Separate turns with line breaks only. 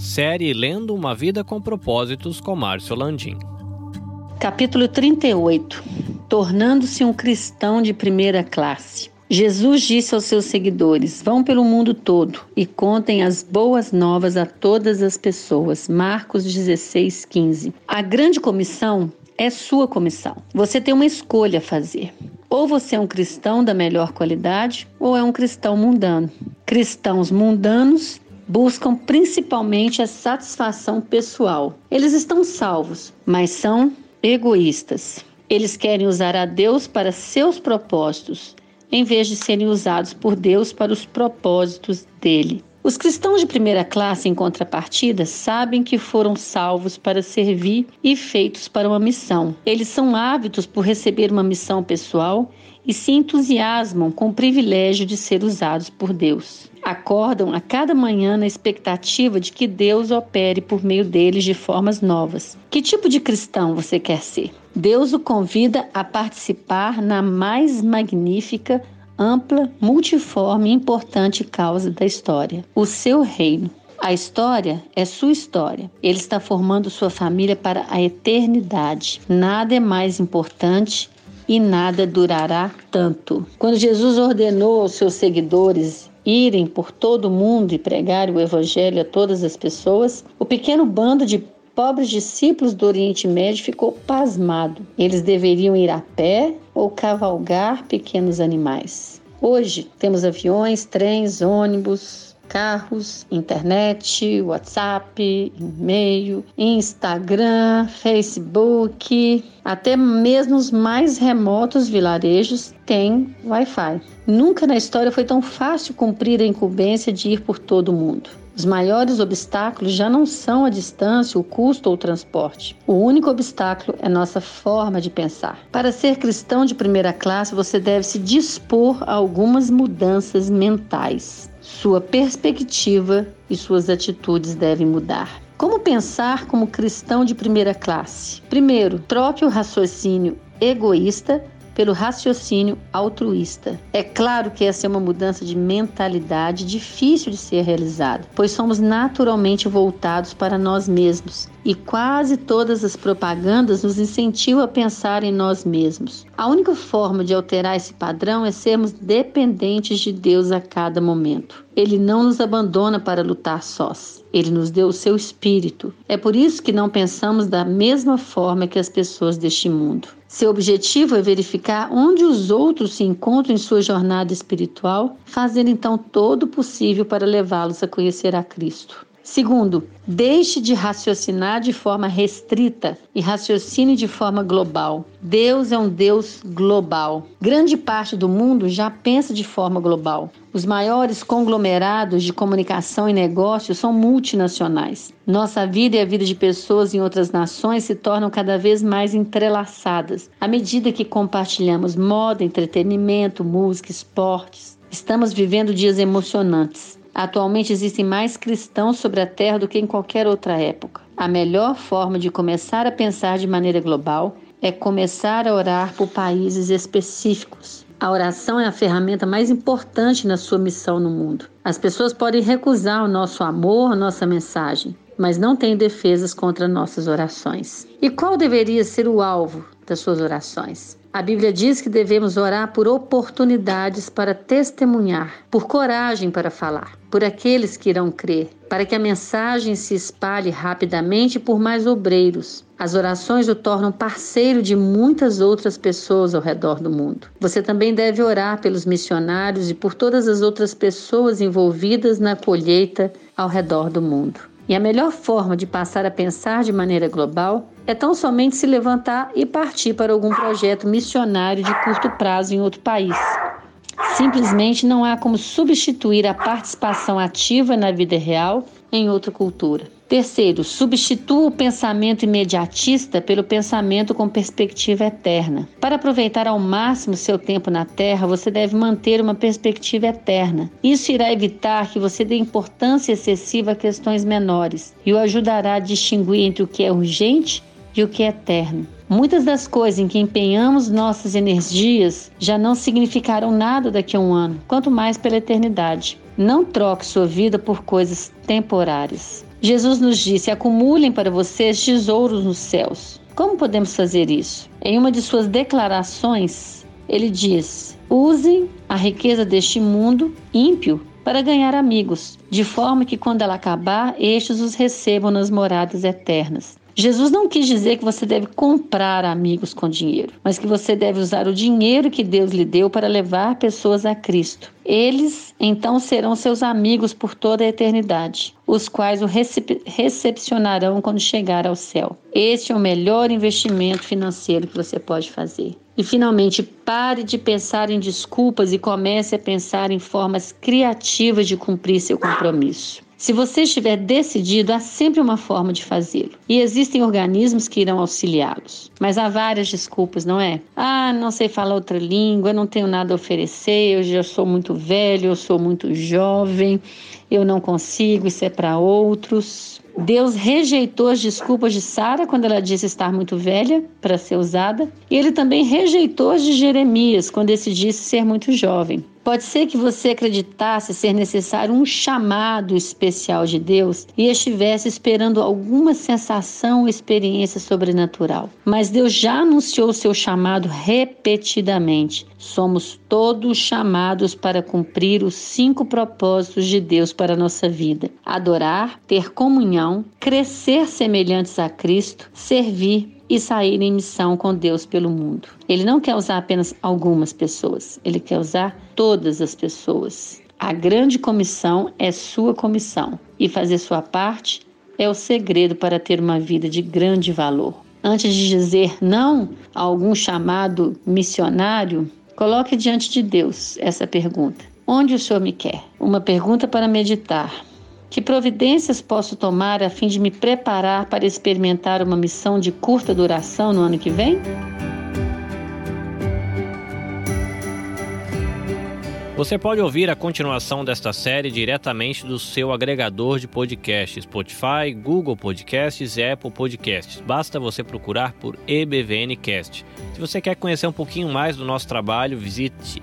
Série Lendo uma Vida com Propósitos com Márcio Landim.
Capítulo 38 Tornando-se um cristão de primeira classe. Jesus disse aos seus seguidores: Vão pelo mundo todo e contem as boas novas a todas as pessoas. Marcos 16, 15. A grande comissão é sua comissão. Você tem uma escolha a fazer. Ou você é um cristão da melhor qualidade, ou é um cristão mundano. Cristãos mundanos buscam principalmente a satisfação pessoal. Eles estão salvos, mas são egoístas. Eles querem usar a Deus para seus propósitos, em vez de serem usados por Deus para os propósitos dele. Os cristãos de primeira classe, em contrapartida, sabem que foram salvos para servir e feitos para uma missão. Eles são ávidos por receber uma missão pessoal e se entusiasmam com o privilégio de ser usados por Deus acordam a cada manhã na expectativa de que Deus opere por meio deles de formas novas. Que tipo de cristão você quer ser? Deus o convida a participar na mais magnífica, ampla, multiforme e importante causa da história: o seu reino. A história é sua história. Ele está formando sua família para a eternidade. Nada é mais importante e nada durará tanto. Quando Jesus ordenou aos seus seguidores irem por todo o mundo e pregarem o evangelho a todas as pessoas, o pequeno bando de pobres discípulos do Oriente Médio ficou pasmado. Eles deveriam ir a pé ou cavalgar pequenos animais. Hoje temos aviões, trens, ônibus, carros, internet, WhatsApp, e-mail, Instagram, Facebook, até mesmo os mais remotos vilarejos têm Wi-Fi. Nunca na história foi tão fácil cumprir a incumbência de ir por todo o mundo. Os maiores obstáculos já não são a distância, o custo ou o transporte. O único obstáculo é nossa forma de pensar. Para ser cristão de primeira classe, você deve se dispor a algumas mudanças mentais. Sua perspectiva e suas atitudes devem mudar. Como pensar como cristão de primeira classe? Primeiro, troque o raciocínio egoísta pelo raciocínio altruísta. É claro que essa é uma mudança de mentalidade difícil de ser realizada, pois somos naturalmente voltados para nós mesmos e quase todas as propagandas nos incentivam a pensar em nós mesmos. A única forma de alterar esse padrão é sermos dependentes de Deus a cada momento. Ele não nos abandona para lutar sós. Ele nos deu o seu espírito. É por isso que não pensamos da mesma forma que as pessoas deste mundo. Seu objetivo é verificar onde os outros se encontram em sua jornada espiritual, fazendo então todo o possível para levá-los a conhecer a Cristo. Segundo, deixe de raciocinar de forma restrita e raciocine de forma global. Deus é um Deus global. Grande parte do mundo já pensa de forma global. Os maiores conglomerados de comunicação e negócios são multinacionais. Nossa vida e a vida de pessoas em outras nações se tornam cada vez mais entrelaçadas à medida que compartilhamos moda, entretenimento, música, esportes. Estamos vivendo dias emocionantes. Atualmente existem mais cristãos sobre a Terra do que em qualquer outra época. A melhor forma de começar a pensar de maneira global é começar a orar por países específicos. A oração é a ferramenta mais importante na sua missão no mundo. As pessoas podem recusar o nosso amor, a nossa mensagem, mas não têm defesas contra nossas orações. E qual deveria ser o alvo das suas orações? A Bíblia diz que devemos orar por oportunidades para testemunhar, por coragem para falar, por aqueles que irão crer, para que a mensagem se espalhe rapidamente por mais obreiros. As orações o tornam parceiro de muitas outras pessoas ao redor do mundo. Você também deve orar pelos missionários e por todas as outras pessoas envolvidas na colheita ao redor do mundo. E a melhor forma de passar a pensar de maneira global é tão somente se levantar e partir para algum projeto missionário de curto prazo em outro país. Simplesmente não há como substituir a participação ativa na vida real em outra cultura. Terceiro, substitua o pensamento imediatista pelo pensamento com perspectiva eterna. Para aproveitar ao máximo seu tempo na Terra, você deve manter uma perspectiva eterna. Isso irá evitar que você dê importância excessiva a questões menores e o ajudará a distinguir entre o que é urgente e o que é eterno. Muitas das coisas em que empenhamos nossas energias já não significarão nada daqui a um ano, quanto mais pela eternidade. Não troque sua vida por coisas temporárias. Jesus nos disse: acumulem para vocês tesouros nos céus. Como podemos fazer isso? Em uma de suas declarações, ele diz: usem a riqueza deste mundo ímpio para ganhar amigos, de forma que quando ela acabar, estes os recebam nas moradas eternas. Jesus não quis dizer que você deve comprar amigos com dinheiro, mas que você deve usar o dinheiro que Deus lhe deu para levar pessoas a Cristo. Eles então serão seus amigos por toda a eternidade, os quais o recep recepcionarão quando chegar ao céu. Este é o melhor investimento financeiro que você pode fazer. E finalmente, pare de pensar em desculpas e comece a pensar em formas criativas de cumprir seu compromisso. Se você estiver decidido, há sempre uma forma de fazê-lo. E existem organismos que irão auxiliá-los. Mas há várias desculpas, não é? Ah, não sei falar outra língua, não tenho nada a oferecer, eu já sou muito velho, eu sou muito jovem, eu não consigo, isso é para outros. Deus rejeitou as desculpas de Sara quando ela disse estar muito velha para ser usada, e ele também rejeitou as de Jeremias quando esse disse ser muito jovem. Pode ser que você acreditasse ser necessário um chamado especial de Deus e estivesse esperando alguma sensação ou experiência sobrenatural. Mas Deus já anunciou seu chamado repetidamente. Somos todos chamados para cumprir os cinco propósitos de Deus para a nossa vida: adorar, ter comunhão, crescer semelhantes a Cristo, servir e sair em missão com Deus pelo mundo. Ele não quer usar apenas algumas pessoas, ele quer usar todas as pessoas. A grande comissão é sua comissão e fazer sua parte é o segredo para ter uma vida de grande valor. Antes de dizer não a algum chamado missionário, coloque diante de Deus essa pergunta: Onde o Senhor me quer? Uma pergunta para meditar. Que providências posso tomar a fim de me preparar para experimentar uma missão de curta duração no ano que vem?
Você pode ouvir a continuação desta série diretamente do seu agregador de podcasts, Spotify, Google Podcasts e Apple Podcasts. Basta você procurar por EBVNcast. Se você quer conhecer um pouquinho mais do nosso trabalho, visite